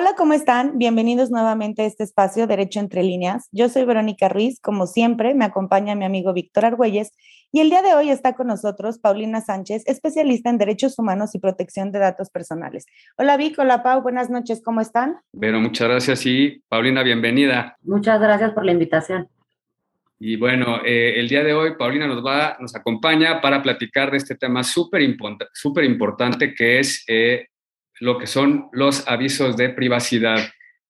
Hola, ¿cómo están? Bienvenidos nuevamente a este espacio Derecho entre líneas. Yo soy Verónica Ruiz, como siempre, me acompaña mi amigo Víctor Argüelles y el día de hoy está con nosotros Paulina Sánchez, especialista en derechos humanos y protección de datos personales. Hola Vic, hola Pau, buenas noches, ¿cómo están? Vero, muchas gracias y Paulina, bienvenida. Muchas gracias por la invitación. Y bueno, eh, el día de hoy Paulina nos va, nos acompaña para platicar de este tema súper importante que es eh, lo que son los avisos de privacidad.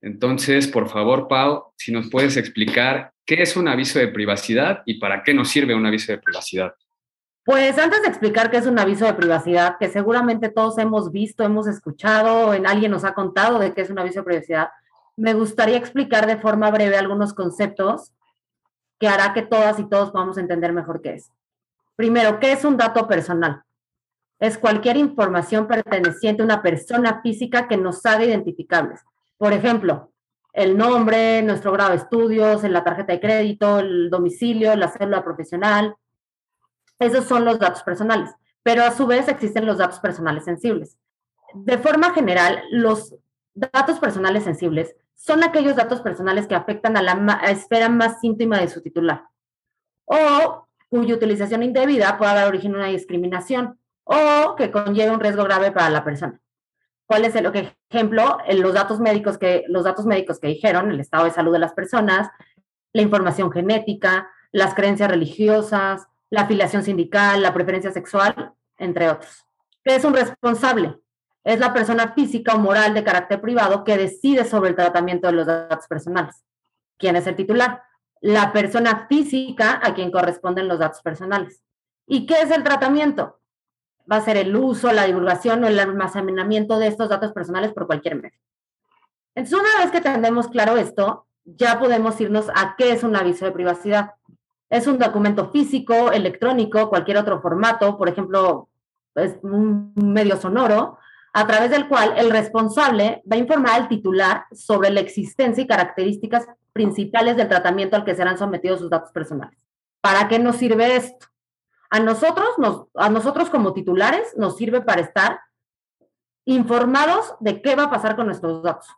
Entonces, por favor, Pau, si nos puedes explicar qué es un aviso de privacidad y para qué nos sirve un aviso de privacidad. Pues antes de explicar qué es un aviso de privacidad, que seguramente todos hemos visto, hemos escuchado, en alguien nos ha contado de qué es un aviso de privacidad, me gustaría explicar de forma breve algunos conceptos que hará que todas y todos podamos entender mejor qué es. Primero, ¿qué es un dato personal? Es cualquier información perteneciente a una persona física que nos haga identificables. Por ejemplo, el nombre, nuestro grado de estudios, la tarjeta de crédito, el domicilio, la célula profesional. Esos son los datos personales. Pero a su vez existen los datos personales sensibles. De forma general, los datos personales sensibles son aquellos datos personales que afectan a la esfera más íntima de su titular o cuya utilización indebida puede dar origen a una discriminación o que conlleve un riesgo grave para la persona. ¿Cuál es el ejemplo? Los datos médicos que los datos médicos que dijeron, el estado de salud de las personas, la información genética, las creencias religiosas, la afiliación sindical, la preferencia sexual, entre otros. ¿Qué es un responsable? Es la persona física o moral de carácter privado que decide sobre el tratamiento de los datos personales. ¿Quién es el titular? La persona física a quien corresponden los datos personales. ¿Y qué es el tratamiento? Va a ser el uso, la divulgación o el almacenamiento de estos datos personales por cualquier medio. Entonces, una vez que tenemos claro esto, ya podemos irnos a qué es un aviso de privacidad. Es un documento físico, electrónico, cualquier otro formato, por ejemplo, es un medio sonoro, a través del cual el responsable va a informar al titular sobre la existencia y características principales del tratamiento al que serán sometidos sus datos personales. ¿Para qué nos sirve esto? A nosotros, nos, a nosotros como titulares nos sirve para estar informados de qué va a pasar con nuestros datos.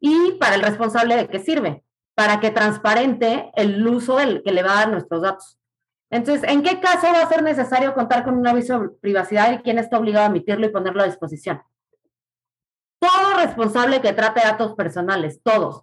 Y para el responsable de qué sirve, para que transparente el uso del, que le va a dar nuestros datos. Entonces, ¿en qué caso va a ser necesario contar con un aviso de privacidad y quién está obligado a emitirlo y ponerlo a disposición? Todo responsable que trate datos personales, todos,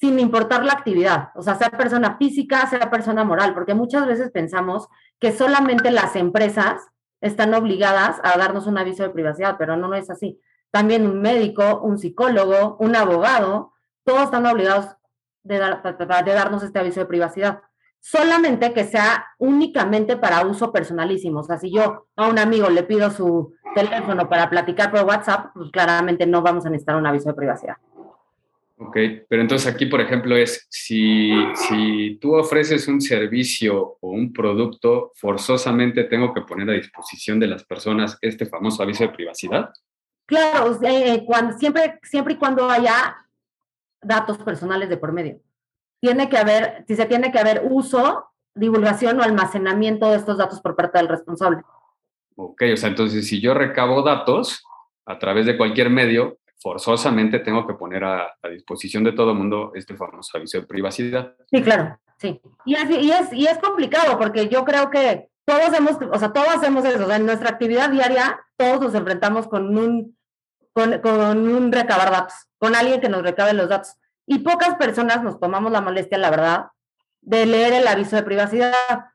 sin importar la actividad, o sea, sea persona física, sea persona moral, porque muchas veces pensamos que solamente las empresas están obligadas a darnos un aviso de privacidad, pero no, es así. También un médico, un psicólogo, un abogado, todos están obligados de, de darnos este aviso de privacidad. Solamente que sea únicamente para uso personalísimo. O sea, si yo a un amigo le pido su teléfono para platicar por WhatsApp, pues claramente no vamos a necesitar un aviso de privacidad. Ok, pero entonces aquí, por ejemplo, es si, si tú ofreces un servicio o un producto, forzosamente tengo que poner a disposición de las personas este famoso aviso de privacidad. Claro, eh, cuando, siempre, siempre y cuando haya datos personales de por medio. Tiene que haber, si se tiene que haber uso, divulgación o almacenamiento de estos datos por parte del responsable. Ok, o sea, entonces si yo recabo datos a través de cualquier medio, forzosamente tengo que poner a, disposición de todo el mundo este famoso aviso de privacidad. Sí, claro, sí. Y es, y es, y es complicado porque yo creo que todos hemos, o sea, todos hacemos eso, o sea, en nuestra actividad diaria todos nos enfrentamos con un, con, con un recabar datos, con alguien que nos recabe los datos. Y pocas personas nos tomamos la molestia, la verdad, de leer el aviso de privacidad.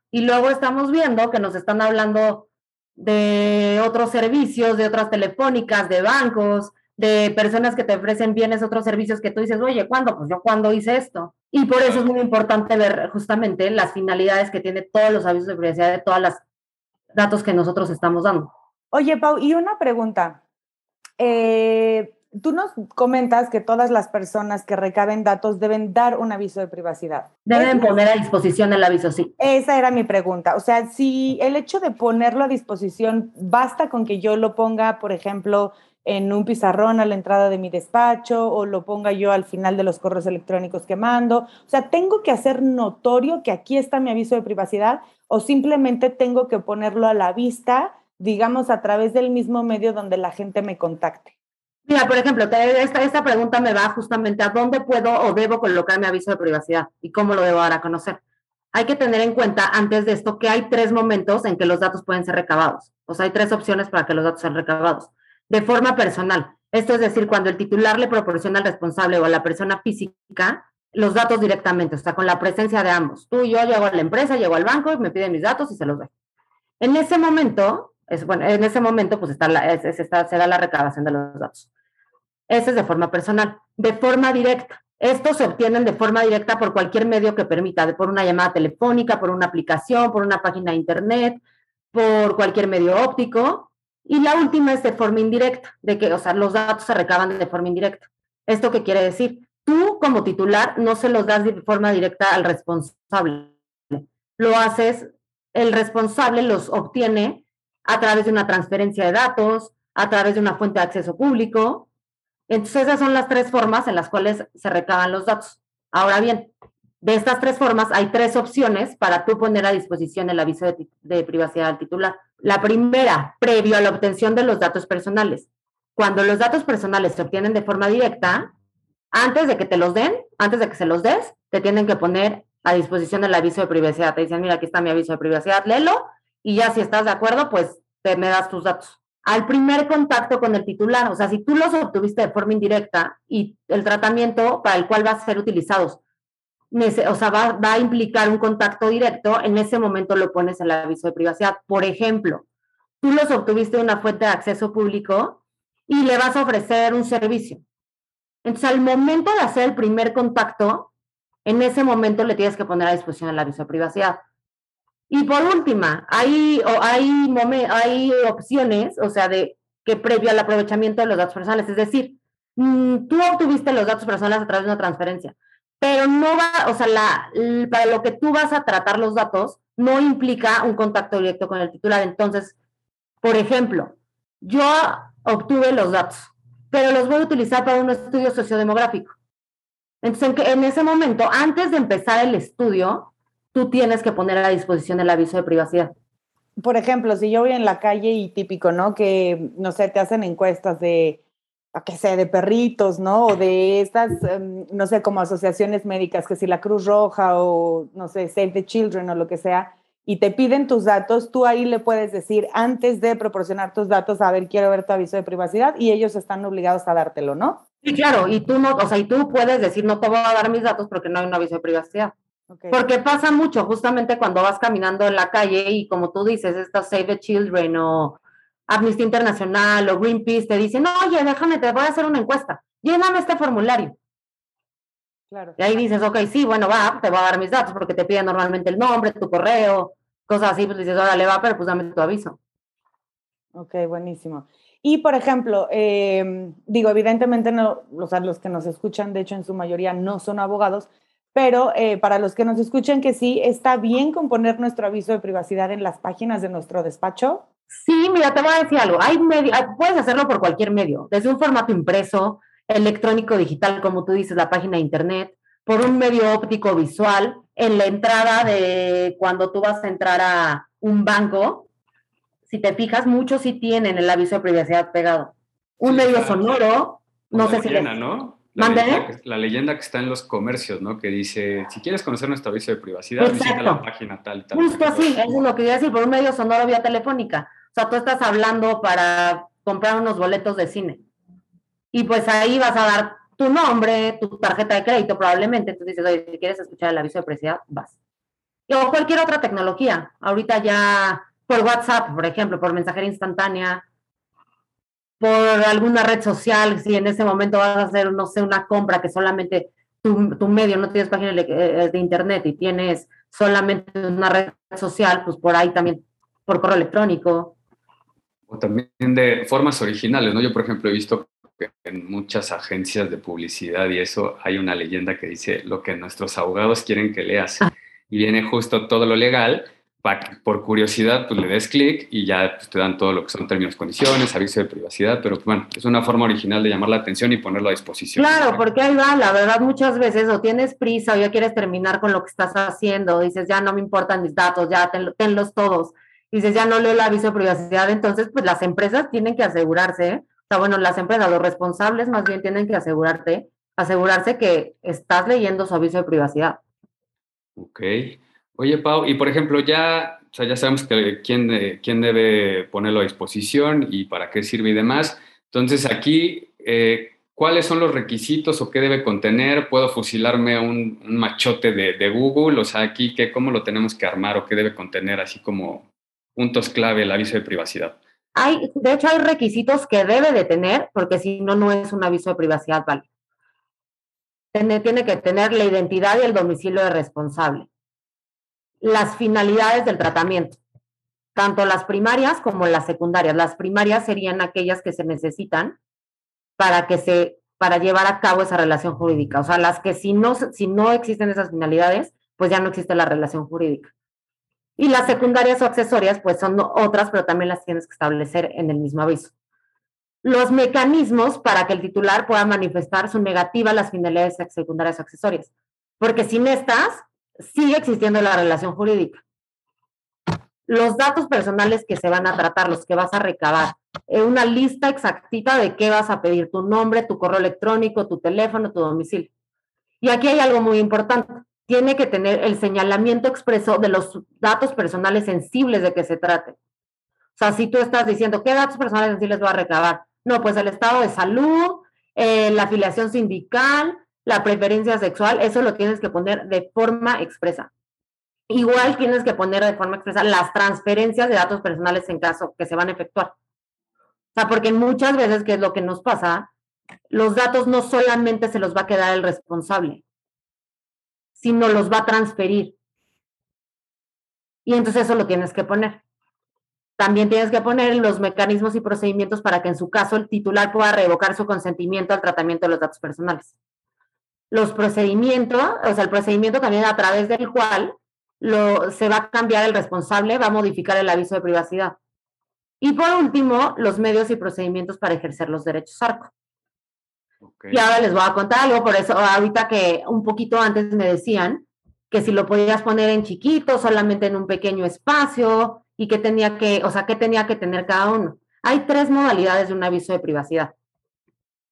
Y luego estamos viendo que nos están hablando de otros servicios, de otras telefónicas, de bancos, de personas que te ofrecen bienes, otros servicios que tú dices, oye, ¿cuándo? Pues yo cuándo hice esto. Y por eso es muy importante ver justamente las finalidades que tiene todos los avisos de privacidad de todos los datos que nosotros estamos dando. Oye, Pau, y una pregunta. Eh, tú nos comentas que todas las personas que recaben datos deben dar un aviso de privacidad. Deben poner a disposición el aviso, sí. Esa era mi pregunta. O sea, si el hecho de ponerlo a disposición basta con que yo lo ponga, por ejemplo, en un pizarrón a la entrada de mi despacho o lo ponga yo al final de los correos electrónicos que mando. O sea, tengo que hacer notorio que aquí está mi aviso de privacidad o simplemente tengo que ponerlo a la vista, digamos, a través del mismo medio donde la gente me contacte. Mira, por ejemplo, esta, esta pregunta me va justamente a dónde puedo o debo colocar mi aviso de privacidad y cómo lo debo dar a conocer. Hay que tener en cuenta antes de esto que hay tres momentos en que los datos pueden ser recabados. O sea, hay tres opciones para que los datos sean recabados. De forma personal, esto es decir, cuando el titular le proporciona al responsable o a la persona física los datos directamente, o sea, con la presencia de ambos. Tú y yo llego a la empresa, llego al banco, me piden mis datos y se los doy. En ese momento, es, bueno, en ese momento, pues está la, se da la recabación de los datos. Ese es de forma personal. De forma directa, estos se obtienen de forma directa por cualquier medio que permita, por una llamada telefónica, por una aplicación, por una página de internet, por cualquier medio óptico. Y la última es de forma indirecta, de que, o sea, los datos se recaban de forma indirecta. ¿Esto qué quiere decir? Tú como titular no se los das de forma directa al responsable. Lo haces, el responsable los obtiene a través de una transferencia de datos, a través de una fuente de acceso público. Entonces esas son las tres formas en las cuales se recaban los datos. Ahora bien, de estas tres formas hay tres opciones para tú poner a disposición el aviso de, privacidad al titular. La primera, previo a la obtención de los datos personales. Cuando los datos personales se obtienen de forma directa, antes de que te los den, antes de que se los des, te tienen que poner a disposición el aviso de privacidad. Te dicen, mira, aquí está mi aviso de privacidad, léelo y ya si estás de acuerdo, pues te me das tus datos. Al primer contacto con el titular, o sea, si tú los obtuviste de forma indirecta y el tratamiento para el cual va a ser utilizados, o sea, va, va a implicar un contacto directo, en ese momento lo pones en el aviso de privacidad. Por ejemplo, tú los obtuviste de una fuente de acceso público y le vas a ofrecer un servicio entonces, al momento de hacer el primer contacto, en ese momento le tienes que poner a disposición el aviso de privacidad. Y por última, hay, hay, hay opciones, o sea, de que previo al aprovechamiento de los datos personales, es decir, mm, tú obtuviste los datos personales a través de una transferencia, pero no va, o sea, para lo que tú vas a tratar los datos no implica un contacto directo con el titular. Entonces, por ejemplo, yo obtuve los datos, pero los voy a utilizar para un estudio sociodemográfico. Entonces, en, en ese momento, antes de empezar el estudio, tú tienes que poner a disposición el aviso de privacidad. Por ejemplo, si yo voy en la calle y típico, ¿no? Que, no sé, te hacen encuestas de, qué sé, de perritos, ¿no? O de estas, em, no sé, como asociaciones médicas, que si la Cruz Roja o, no sé, Save the Children o lo que sea, y te piden tus datos, tú ahí le puedes decir antes de proporcionar tus datos, a ver, quiero ver tu aviso de privacidad y ellos están obligados a dártelo, ¿no? Sí, claro, y tú no, o sea, y tú puedes decir, no te voy a dar mis datos porque no hay un aviso de privacidad. Porque pasa mucho, justamente cuando vas caminando en la calle y como tú dices, esta Save the Children o Amnistía Internacional o Greenpeace te dicen, oye, déjame, te voy a hacer una encuesta, lléname este formulario. Claro. Y ahí dices, ok, sí, bueno, va, te voy a dar mis datos porque te piden normalmente el nombre, tu correo, cosas así, pues dices, ahora le va, pero pues dame tu aviso. Ok, buenísimo. Y por ejemplo, em, digo, evidentemente no, o sea, los que nos escuchan, de hecho en su mayoría no son abogados, pero eh, para los que nos escuchan que sí, ¿está bien con poner nuestro aviso de privacidad en las páginas de nuestro despacho? Sí, mira, te voy a decir algo. Hay medio, puedes hacerlo por cualquier medio, desde un formato impreso, electrónico digital, como tú dices, la página de internet, por un medio óptico visual, en la entrada de cuando tú vas a entrar a un banco, si te fijas, muchos sí tienen el aviso de privacidad pegado. Un medio sonoro, no sé si... ¿no? La leyenda, que, la leyenda, que, está en los comercios, ¿no? Que dice, si quieres conocer nuestro aviso de privacidad, visita la página tal y tal. Justo así, eso es lo que iba a decir, por un medio sonoro vía telefónica. O sea, tú estás hablando para comprar unos boletos de cine y pues ahí vas a dar tu nombre, tu tarjeta de crédito probablemente, entonces dices, oye, si quieres escuchar el aviso de privacidad, vas. O cualquier otra tecnología, ahorita ya por WhatsApp, por ejemplo, por mensajería instantánea, por alguna red social, si en ese momento vas a hacer, no sé, una compra que solamente tu, medio, no tienes página eh, de, internet y tienes solamente una red social, pues por ahí también, por correo electrónico. O también de formas originales, ¿no? Yo, por ejemplo, he visto en muchas agencias de publicidad y eso hay una leyenda que dice lo que nuestros abogados quieren que leas. Ah. Y viene justo todo lo legal, para que por curiosidad pues le des clic y ya pues, te dan todo lo que son términos, condiciones, aviso de privacidad, pero bueno, es una forma original de llamar la atención y ponerlo a disposición. Claro, porque ahí va, la verdad muchas veces o tienes prisa o ya quieres terminar con lo que estás haciendo, dices ya no me importan mis datos, ya tenlos todos, dices ya no leo el aviso de privacidad, entonces pues las empresas tienen que asegurarse sea, bueno, las empresas, los responsables más bien tienen que asegurarte, asegurarse que estás leyendo su aviso de privacidad. Ok. Oye, Pau, y por ejemplo, ya, o ya sabemos que quién, eh, quién debe ponerlo a disposición y para qué sirve y demás. Entonces, aquí, eh, ¿cuáles son los requisitos o qué debe contener? ¿Puedo fusilarme un, machote de, de, Google? O sea, aquí, ¿qué, ¿cómo lo tenemos que armar o qué debe contener así como puntos clave el aviso de privacidad? Hay, de hecho, hay requisitos que debe de tener, porque si no, no es un aviso de privacidad vale. Tiene, tiene que tener la identidad y el domicilio de responsable. Las finalidades del tratamiento, tanto las primarias como las secundarias. Las primarias serían aquellas que se necesitan para que se para llevar a cabo esa relación jurídica. O sea, las que si no, si no existen esas finalidades, pues ya no existe la relación jurídica. Y las secundarias o accesorias, pues son otras, pero también las tienes que establecer en el mismo aviso. Los mecanismos para que el titular pueda manifestar su negativa a las finalidades secundarias o accesorias. Porque sin estas, sigue existiendo la relación jurídica. Los datos personales que se van a tratar, los que vas a recabar, una lista exactita de qué vas a pedir, tu nombre, tu correo electrónico, tu teléfono, tu domicilio. Y aquí hay algo muy importante tiene que tener el señalamiento expreso de los datos personales sensibles de que se trate. O sea, si tú estás diciendo, ¿qué datos personales sensibles voy a recabar? No, pues el estado de salud, eh, la afiliación sindical, la preferencia sexual, eso lo tienes que poner de forma expresa. Igual tienes que poner de forma expresa las transferencias de datos personales en caso que se van a efectuar. O sea, porque muchas veces, ¿qué es lo que nos pasa? Los datos no solamente se los va a quedar el responsable, sino los va a transferir. Y entonces eso lo tienes que poner. También tienes que poner los mecanismos y procedimientos para que en su caso el titular pueda revocar su consentimiento al tratamiento de los datos personales. Los procedimientos, o sea, el procedimiento también a través del cual lo, se va a cambiar el responsable, va a modificar el aviso de privacidad. Y por último, los medios y procedimientos para ejercer los derechos ARCO. Y ahora les voy a contar algo, por eso ahorita que un poquito antes me decían que si lo podías poner en chiquito, solamente en un pequeño espacio y que tenía que, o sea, que tenía que tener cada uno. Hay tres modalidades de un aviso de privacidad.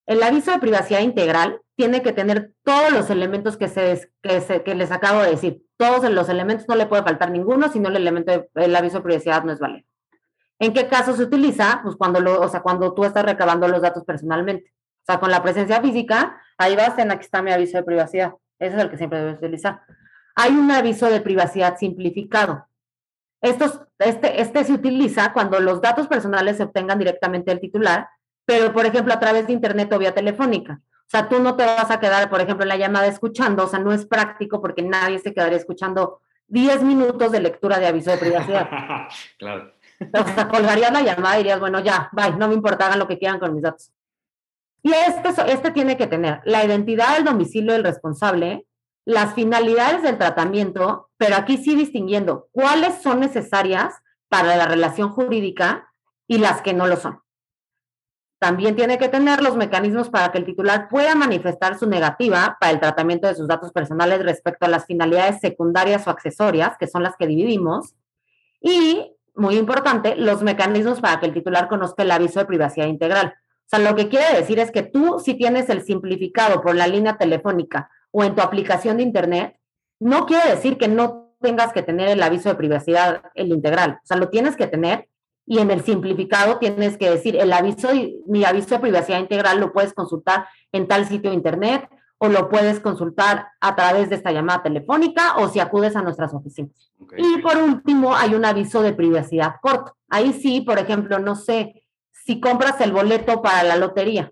El aviso de privacidad integral tiene que tener todos los elementos que, se, que, que les acabo de decir. Todos los elementos, no le puede faltar ninguno, sino el elemento del aviso de privacidad no es válido. ¿En qué caso se utiliza? Pues cuando, lo, o sea, cuando tú estás recabando los datos personalmente sea, con la presencia física, ahí vas en aquí está mi aviso de privacidad. Ese es el que siempre debes utilizar. Hay un aviso de privacidad simplificado. Estos, este, este se utiliza cuando los datos personales se obtengan directamente del titular, pero por ejemplo a través de internet o vía telefónica. O sea, tú no te vas a quedar, por ejemplo, en la llamada escuchando, o sea, no es práctico porque nadie se quedaría escuchando 10 minutos de lectura de aviso de privacidad. claro. O sea, colgarías la llamada y dirías, bueno, ya, bye, no me importa, hagan lo que quieran con mis datos. Y este, este tiene que tener la identidad del domicilio del responsable, las finalidades del tratamiento, pero aquí sí distinguiendo cuáles son necesarias para la relación jurídica y las que no lo son. También tiene que tener los mecanismos para que el titular pueda manifestar su negativa para el tratamiento de sus datos personales respecto a las finalidades secundarias o accesorias, que son las que dividimos. Y, muy importante, los mecanismos para que el titular conozca el aviso de privacidad integral. O sea, lo que quiere decir es que tú, si tienes el simplificado por la línea telefónica o en tu aplicación de Internet, no quiere decir que no tengas que tener el aviso de privacidad, el integral. O sea, lo tienes que tener y en el simplificado tienes que decir, el aviso, mi aviso de privacidad integral lo puedes consultar en tal sitio de Internet o lo puedes consultar a través de esta llamada telefónica o si acudes a nuestras oficinas. Y por último, hay un aviso de privacidad corto. Ahí sí, por ejemplo, no sé, si compras el boleto para la lotería.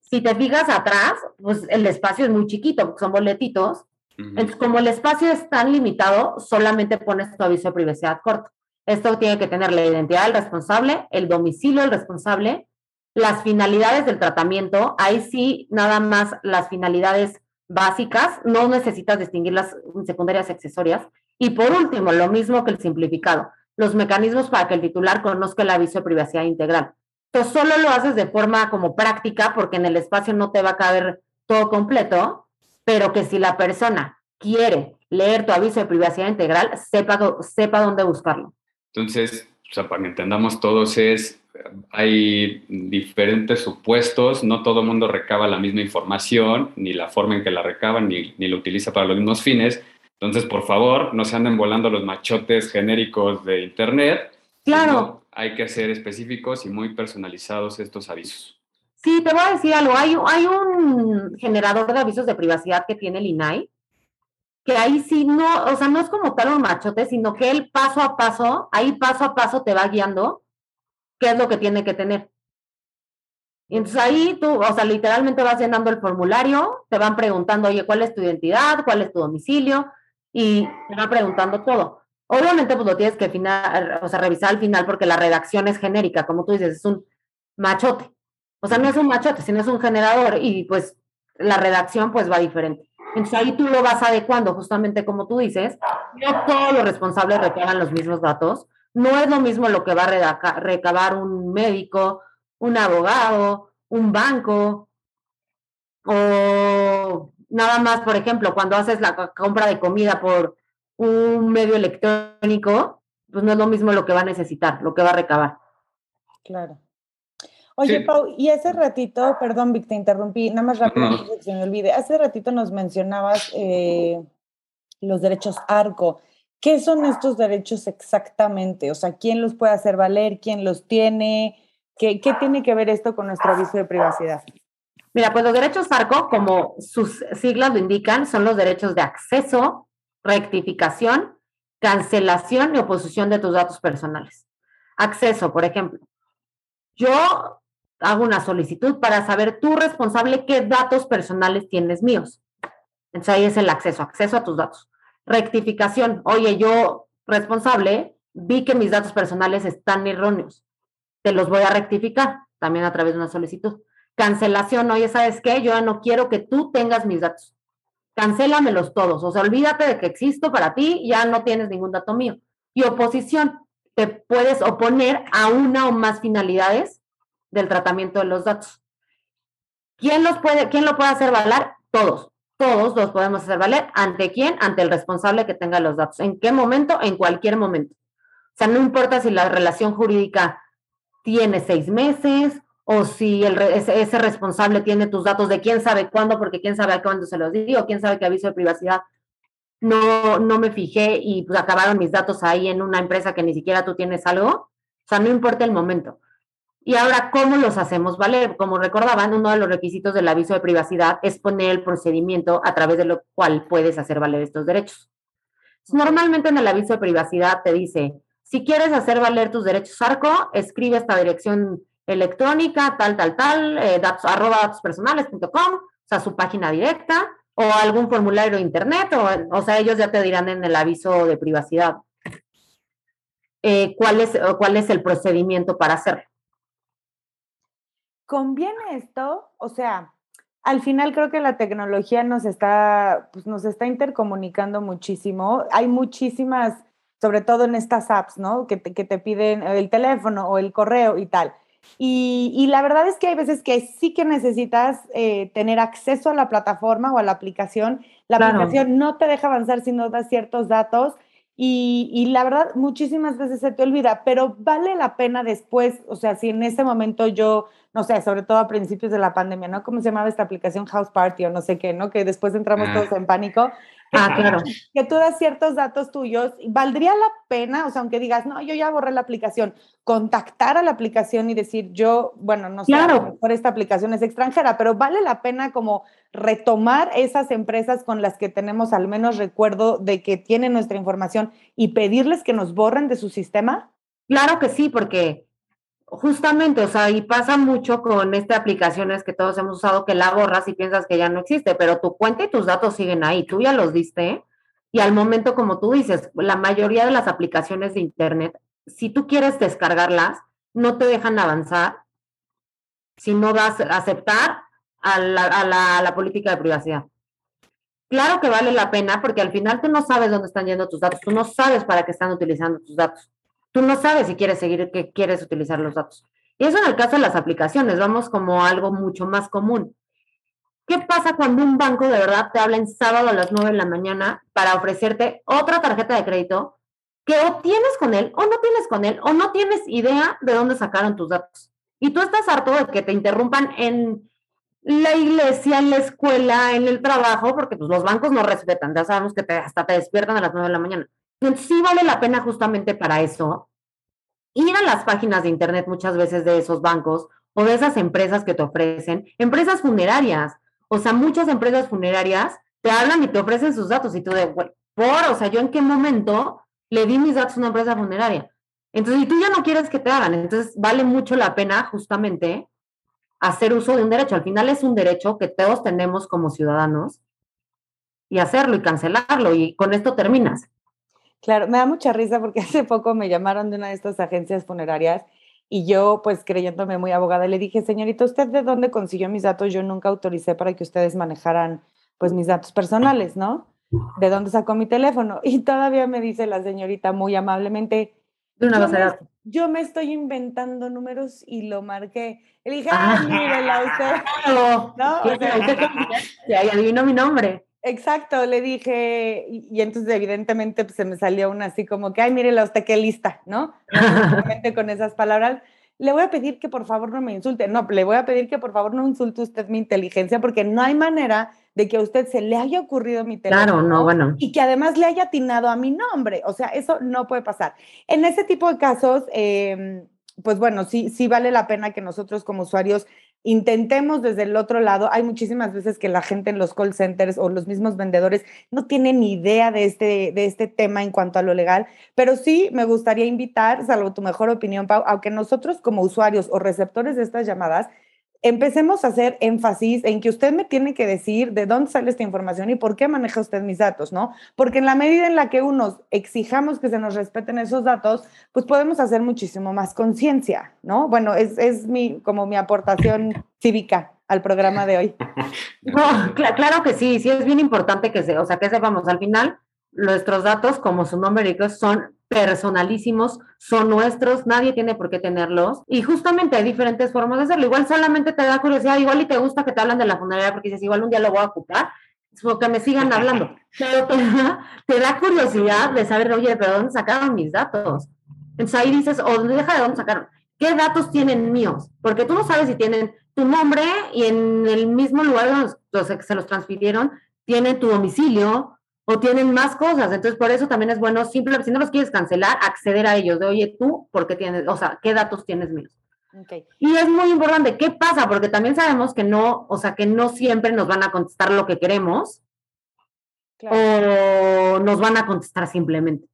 Si te fijas atrás, pues el espacio es muy chiquito, son boletitos. Entonces, como el espacio es tan limitado, solamente pones tu aviso de privacidad corto. Esto tiene que tener la identidad del responsable, el domicilio del responsable, las finalidades del tratamiento. Ahí sí, nada más las finalidades básicas, no necesitas distinguir las secundarias accesorias. Y por último, lo mismo que el simplificado, los mecanismos para que el titular conozca el aviso de privacidad integral solo lo haces de forma como práctica porque en el espacio no te va a caber todo completo, pero que si la persona quiere leer tu aviso de privacidad integral, sepa, sepa dónde buscarlo. Entonces, o sea, para que entendamos todos es hay diferentes supuestos, no todo el mundo recaba la misma información, ni la forma en que la recaba, ni, ni la utiliza para los mismos fines. Entonces, por favor, no se anden volando los machotes genéricos de Internet. Claro. Hay que ser específicos y muy personalizados estos avisos. Sí, te voy a decir algo. Hay, un generador de avisos de privacidad que tiene el INAI, que ahí sí no, o sea, no es como tal un machote, sino que él paso a paso, ahí paso a paso te va guiando qué es lo que tiene que tener. Entonces ahí tú, o sea, literalmente vas llenando el formulario, te van preguntando, oye, ¿cuál es tu identidad? ¿Cuál es tu domicilio? Y te van preguntando todo. Obviamente, pues lo tienes que final, o sea, revisar al final porque la redacción es genérica, como tú dices, es un machote. O sea, no es un machote, sino es un generador y pues la redacción pues va diferente. Entonces ahí tú lo vas adecuando, justamente como tú dices, no todos los responsables recaban los mismos datos, no es lo mismo lo que va a recabar un médico, un abogado, un banco, o nada más, por ejemplo, cuando haces la compra de comida por un medio electrónico, pues no es lo mismo lo que va a necesitar, lo que va a recabar. Claro. Oye, Pau, y hace ratito, perdón, Vic, te interrumpí, nada más rápido, que se me olvide. Hace ratito nos mencionabas eh, los derechos ARCO. ¿Qué son estos derechos exactamente? O sea, ¿quién los puede hacer valer? ¿Quién los tiene? ¿Qué, tiene que ver esto con nuestro aviso de privacidad? Mira, pues los derechos ARCO, como sus siglas lo indican, son los derechos de acceso, rectificación, cancelación y oposición de tus datos personales. Acceso, por ejemplo. Yo hago una solicitud para saber tú responsable qué datos personales tienes míos. Entonces ahí es el acceso, acceso a tus datos. Rectificación. Oye, yo responsable, vi que mis datos personales están erróneos. Te los voy a rectificar también a través de una solicitud. Cancelación. Oye, ¿sabes qué? Yo no quiero que tú tengas mis datos. Cancélamelos todos. O sea, olvídate de que existo para ti, ya no tienes ningún dato mío. Y oposición. Te puedes oponer a una o más finalidades del tratamiento de los datos. ¿Quién, los puede, quién lo puede hacer valer? Todos todos los podemos hacer valer. ¿Ante quién? Ante el responsable que tenga los datos. ¿En qué momento? En cualquier momento. O sea, no importa si la relación jurídica tiene seis meses o si el, ese, responsable tiene tus datos de quién sabe cuándo, porque quién sabe a cuándo se los digo, quién sabe qué aviso de privacidad no, no me fijé y pues acabaron mis datos ahí en una empresa que ni siquiera tú tienes algo. O sea, no importa el momento. Y ahora, ¿cómo los hacemos valer? Como recordaban, uno de los requisitos del aviso de privacidad es poner el procedimiento a través de lo cual puedes hacer valer estos derechos. Normalmente en el aviso de privacidad te dice, si quieres hacer valer tus derechos ARCO, escribe esta dirección electrónica, tal, tal, tal, eh, datos, arroba datospersonales.com, o sea, su página directa, o algún formulario de internet, o, o sea, ellos ya te dirán en el aviso de privacidad eh, cuál, es, el procedimiento para hacerlo. ¿Conviene esto? O sea, al final creo que la tecnología nos está, pues nos está intercomunicando muchísimo. Hay muchísimas, sobre todo en estas apps, ¿no? Que que te piden el teléfono o el correo y tal. Y, la verdad es que hay veces que sí que necesitas eh, tener acceso a la plataforma o a la aplicación. La aplicación no te deja avanzar si no das ciertos datos y, la verdad, muchísimas veces se te olvida, pero vale la pena después, o sea, si en ese momento yo, no sé, sobre todo a principios de la pandemia, ¿no? ¿Cómo se llamaba esta aplicación House Party o no sé qué, ¿no? Que después entramos ah. todos en pánico. Ah, claro. Que tú das ciertos datos tuyos. ¿Valdría la pena, o sea, aunque digas, no, yo ya borré la aplicación, contactar a la aplicación y decir, yo, bueno, no sé, claro. a lo mejor esta aplicación es extranjera, pero vale la pena como retomar esas empresas con las que tenemos al menos recuerdo de que tienen nuestra información y pedirles que nos borren de su sistema? Claro que sí, porque justamente, o sea, y pasa mucho con estas aplicaciones que todos hemos usado que la borras y piensas que ya no existe, pero tu cuenta y tus datos siguen ahí, tú ya los diste. Y al momento, como tú dices, la mayoría de las aplicaciones de Internet, si tú quieres descargarlas, no te dejan avanzar si no vas a la, a la política de privacidad. Claro que vale la pena porque al final tú no sabes dónde están yendo tus datos, tú no sabes para qué están utilizando tus datos tú no sabes si quieres seguir, que quieres utilizar los datos. Y eso en el caso de las aplicaciones, vamos como algo mucho más común. ¿Qué pasa cuando un banco de verdad te habla en sábado a las 9 de la mañana para ofrecerte otra tarjeta de crédito que o tienes con él o no tienes con él o no tienes idea de dónde sacaron tus datos. Y tú estás harto de que te interrumpan en la iglesia, en la escuela, en el trabajo, porque pues, los bancos no respetan, ya sabemos que hasta te despiertan a las 9 de la mañana. Entonces sí vale la pena justamente para eso ir a las páginas de internet muchas veces de esos bancos o de esas empresas que te ofrecen, empresas funerarias, o sea, muchas empresas funerarias te hablan y te ofrecen sus datos y tú de, por, o sea, yo en qué momento le di mis datos a una empresa funeraria. Entonces, y tú ya no quieres que te hagan, entonces vale mucho la pena justamente hacer uso de un derecho. Al final es un derecho que todos tenemos como ciudadanos y hacerlo y cancelarlo y con esto terminas. Claro, me da mucha risa porque hace poco me llamaron de una de estas agencias funerarias y yo, pues creyéndome muy abogada, le dije, señorita, ¿usted de dónde consiguió mis datos? Yo nunca autoricé para que ustedes manejaran pues mis datos personales, ¿no? ¿De dónde sacó mi teléfono? Y todavía me dice la señorita muy amablemente, de una. Yo me estoy inventando números y lo marqué. Le dije, ah, mírela usted. ¿No? O sea, adivino mi nombre. Exacto, le dije, y, entonces evidentemente pues, se me salió una así como que, ay, mírela usted qué lista, ¿no? con esas palabras. Le voy a pedir que por favor no me insulte. No, le voy a pedir que por favor no insulte usted mi inteligencia porque no hay manera de que a usted se le haya ocurrido mi teléfono. Claro, no, bueno. Y que además le haya atinado a mi nombre. O sea, eso no puede pasar. En ese tipo de casos, eh, pues bueno, sí, sí vale la pena que nosotros como usuarios intentemos desde el otro lado. Hay muchísimas veces que la gente en los call centers o los mismos vendedores no tienen ni idea de este, de este tema en cuanto a lo legal, pero sí me gustaría invitar, salvo tu mejor opinión, Pau, aunque nosotros como usuarios o receptores de estas llamadas empecemos a hacer énfasis en que usted me tiene que decir de dónde sale esta información y por qué maneja usted mis datos, ¿no? Porque en la medida en la que unos exijamos que se nos respeten esos datos, pues podemos hacer muchísimo más conciencia, ¿no? Bueno, es, es mi, como mi aportación cívica al programa de hoy. No, claro que sí, sí es bien importante que se, o sea, que sepamos al final nuestros datos, como su nombre son personalísimos, son nuestros, nadie tiene por qué tenerlos. Y justamente hay diferentes formas de hacerlo. Igual solamente te da curiosidad, igual y te gusta que te hablan de la funeraria porque dices, igual un día lo voy a ocupar, es que me sigan hablando. Pero te da, curiosidad de saber, oye, pero ¿dónde sacaron mis datos? Entonces ahí dices, o deja de dónde sacaron. ¿Qué datos tienen míos? Porque tú no sabes si tienen tu nombre y en el mismo lugar donde se los transfirieron, tiene tu domicilio, o tienen más cosas. Entonces, por eso también es bueno, simplemente, si no los quieres cancelar, acceder a ellos. De, oye, tú, ¿por qué tienes, o sea, qué datos tienes míos? Y es muy importante, ¿qué pasa? Porque también sabemos que no, o sea, que no siempre nos van a contestar lo que queremos o nos van a contestar simplemente.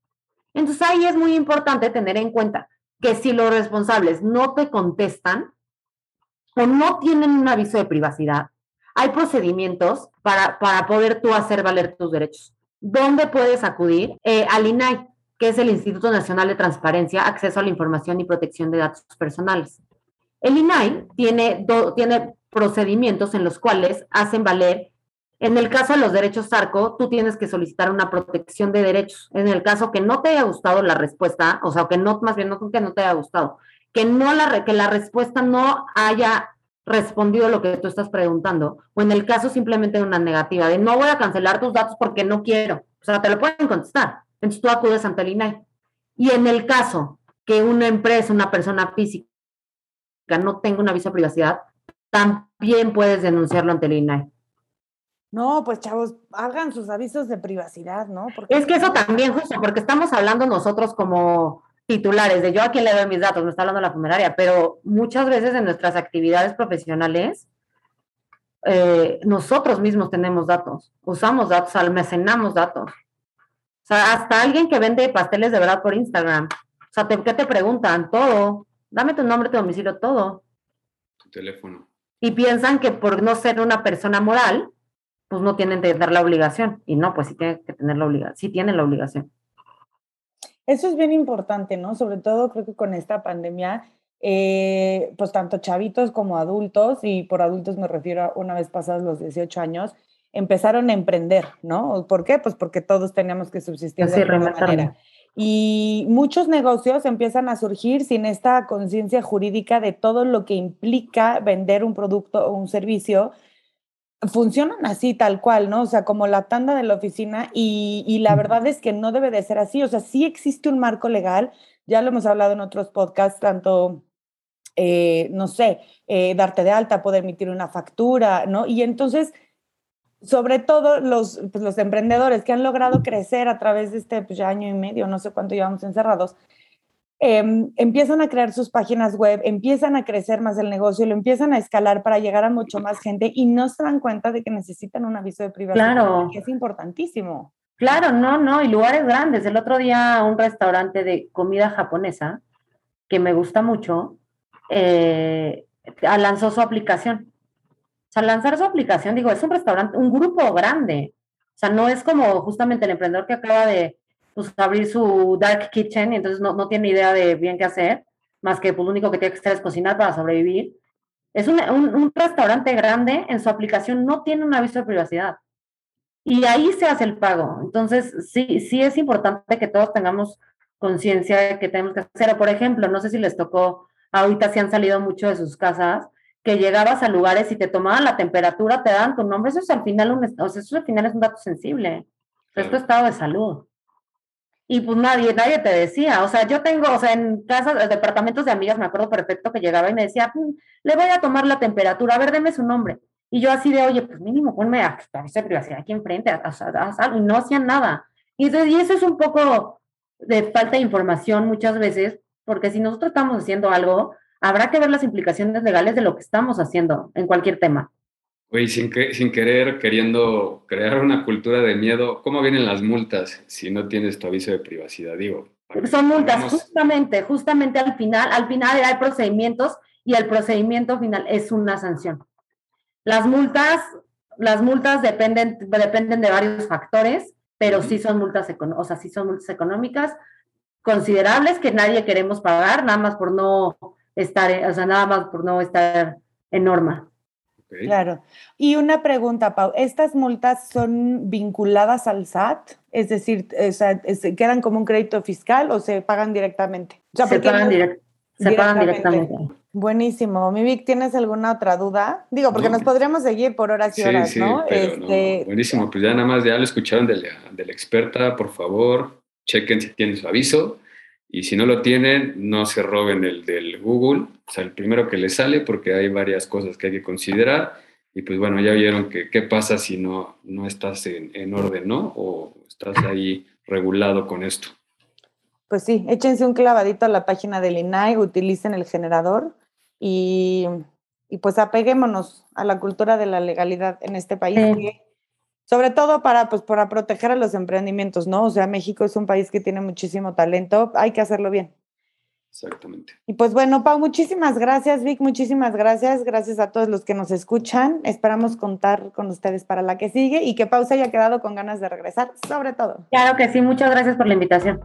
Entonces, ahí es muy importante tener en cuenta que si los responsables no te contestan o no tienen un aviso de privacidad, hay procedimientos para, para poder tú hacer valer tus derechos. ¿Dónde puedes acudir? Eh, al INAI, que es el Instituto Nacional de Transparencia, Acceso a la Información y Protección de Datos Personales. El INAI tiene, tiene procedimientos en los cuales hacen valer, en el caso de los derechos ARCO, tú tienes que solicitar una protección de derechos. En el caso que no te haya gustado la respuesta, o sea, que no, más bien no que no te haya gustado, que, no la, que la respuesta no haya respondido lo que tú estás preguntando, o en el caso simplemente de una negativa, de no voy a cancelar tus datos porque no quiero, o sea, te lo pueden contestar, entonces tú acudes ante el INAI. Y en el caso que una empresa, una persona física no tenga un aviso de privacidad, también puedes denunciarlo ante el INAI. No, pues chavos, hagan sus avisos de privacidad, ¿no? Porque es que eso también, justo, porque estamos hablando nosotros como titulares de yo a quién le doy mis datos, me está hablando la funeraria, pero muchas veces en nuestras actividades profesionales, eh, nosotros mismos tenemos datos, usamos datos, almacenamos datos. O sea, hasta alguien que vende pasteles de verdad por Instagram. O sea, ¿qué te preguntan? Todo. Dame tu nombre, tu domicilio, todo. Tu teléfono. Y piensan que por no ser una persona moral, pues no tienen que tener la obligación. Y no, pues sí tienen que tener la obligación. Sí tienen la obligación. Eso es bien importante, ¿no? Sobre todo creo que con esta pandemia, eh, pues tanto chavitos como adultos, y por adultos me refiero a una vez pasados los 18 años, empezaron a emprender, ¿no? ¿Por qué? Pues porque todos teníamos que subsistir de alguna manera. Y muchos negocios empiezan a surgir sin esta conciencia jurídica de todo lo que implica vender un producto o un servicio funcionan así tal cual, ¿no? O sea, como la tanda de la oficina y, y, la verdad es que no debe de ser así. O sea, sí existe un marco legal, ya lo hemos hablado en otros podcasts, tanto, eh, no sé, eh, darte de alta, poder emitir una factura, ¿no? Y entonces, sobre todo los, pues, los emprendedores que han logrado crecer a través de este pues, año y medio, no sé cuánto llevamos encerrados, Em, empiezan a crear sus páginas web, empiezan a crecer más el negocio, lo empiezan a escalar para llegar a mucho más gente y no se dan cuenta de que necesitan un aviso de privacidad, claro. que es importantísimo. Claro, no, no, y lugares grandes. El otro día un restaurante de comida japonesa que me gusta mucho, eh, lanzó su aplicación. O sea, lanzar su aplicación, digo, es un restaurante, un grupo grande. O sea, no es como justamente el emprendedor que acaba de, pues, abrir su dark kitchen y entonces no, no tiene idea de bien qué hacer, más que pues, lo único que tiene que hacer es cocinar para sobrevivir. Es un, un, restaurante grande, en su aplicación no tiene un aviso de privacidad. Y ahí se hace el pago. Entonces, sí, sí es importante que todos tengamos conciencia de que tenemos que hacer. Por ejemplo, no sé si les tocó, ahorita si han salido mucho de sus casas, que llegabas a lugares y te tomaban la temperatura, te daban tu nombre, eso es al final un, o sea, eso al final es un dato sensible. Es tu estado de salud y pues nadie, nadie te decía, o sea, yo tengo, o sea, en casas, departamentos de amigas, me acuerdo perfecto que llegaba y me decía, mm, le voy a tomar la temperatura, a ver, deme su nombre. Y yo así de, oye, pues mínimo ponme a, a privacidad aquí enfrente, a, a, y no hacían nada. Y, y eso es un poco de falta de información muchas veces, porque si nosotros estamos haciendo algo, habrá que ver las implicaciones legales de lo que estamos haciendo en cualquier tema. Oye, sin, que, sin querer, queriendo crear una cultura de miedo, ¿cómo vienen las multas si no tienes tu aviso de privacidad? Digo. Son multas, justamente, justamente al final, al final hay procedimientos y el procedimiento final es una sanción. Las multas, las multas dependen, dependen de varios factores, pero sí son multas, o sea, sí son multas económicas considerables que nadie queremos pagar, nada más por no estar, o sea, nada más por no estar en norma. Claro. Y una pregunta, Pau, ¿estas multas son vinculadas al SAT? Es decir, ¿quedan como un crédito fiscal o se pagan directamente? se, pagan, directamente. Buenísimo. Mi Vic, ¿tienes alguna otra duda? Digo, porque nos podríamos seguir por horas y horas, ¿no? Este, buenísimo, pues ya nada más, ya lo escucharon de la, de la experta, por favor, chequen si tienen su aviso. Y si no lo tienen, no se roben el del Google, o sea, el primero que les sale, porque hay varias cosas que hay que considerar. Y pues bueno, ya vieron que qué pasa si no, no estás en, en orden, ¿no? O estás ahí regulado con esto. Pues sí, échense un clavadito a la página del INAI, utilicen el generador y, y pues apeguémonos a la cultura de la legalidad en este país sobre todo para, pues, para proteger a los emprendimientos, ¿no? O sea, México es un país que tiene muchísimo talento, hay que hacerlo bien. Exactamente. Y pues bueno, Pau, muchísimas gracias, Vic, muchísimas gracias. Gracias a todos los que nos escuchan. Esperamos contar con ustedes para la que sigue y que Pau se haya quedado con ganas de regresar, sobre todo. Claro que sí, muchas gracias por la invitación.